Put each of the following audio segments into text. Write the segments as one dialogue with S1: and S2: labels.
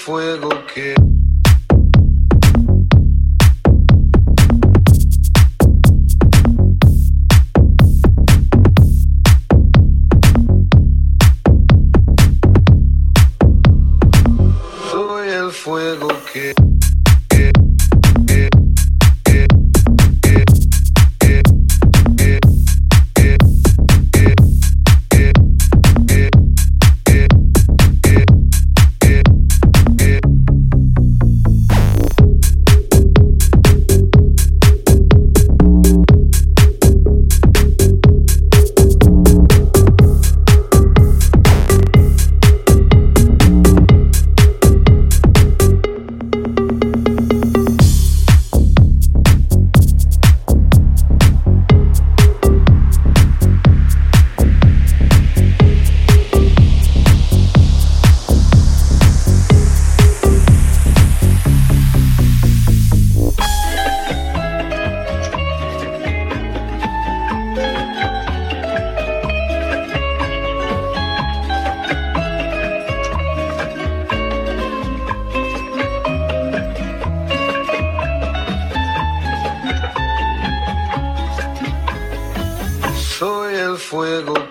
S1: fuego que...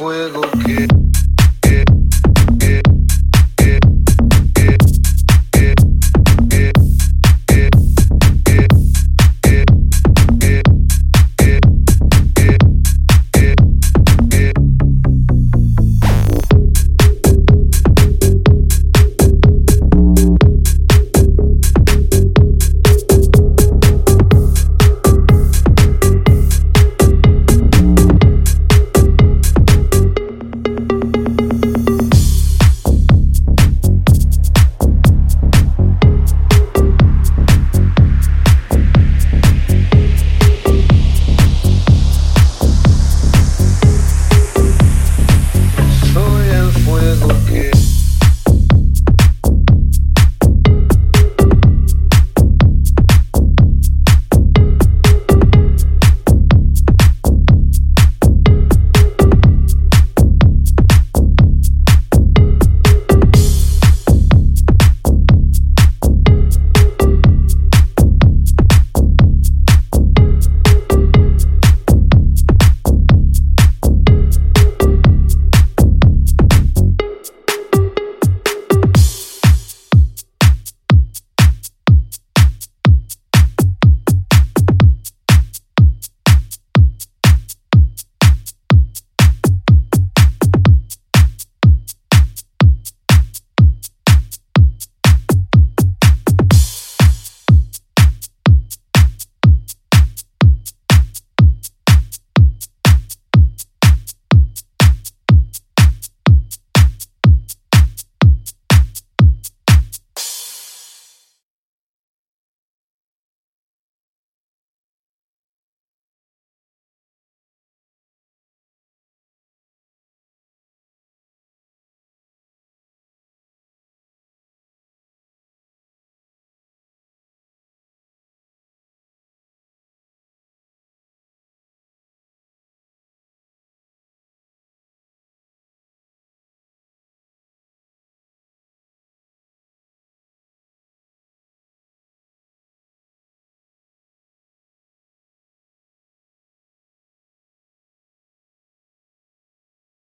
S1: fuego que...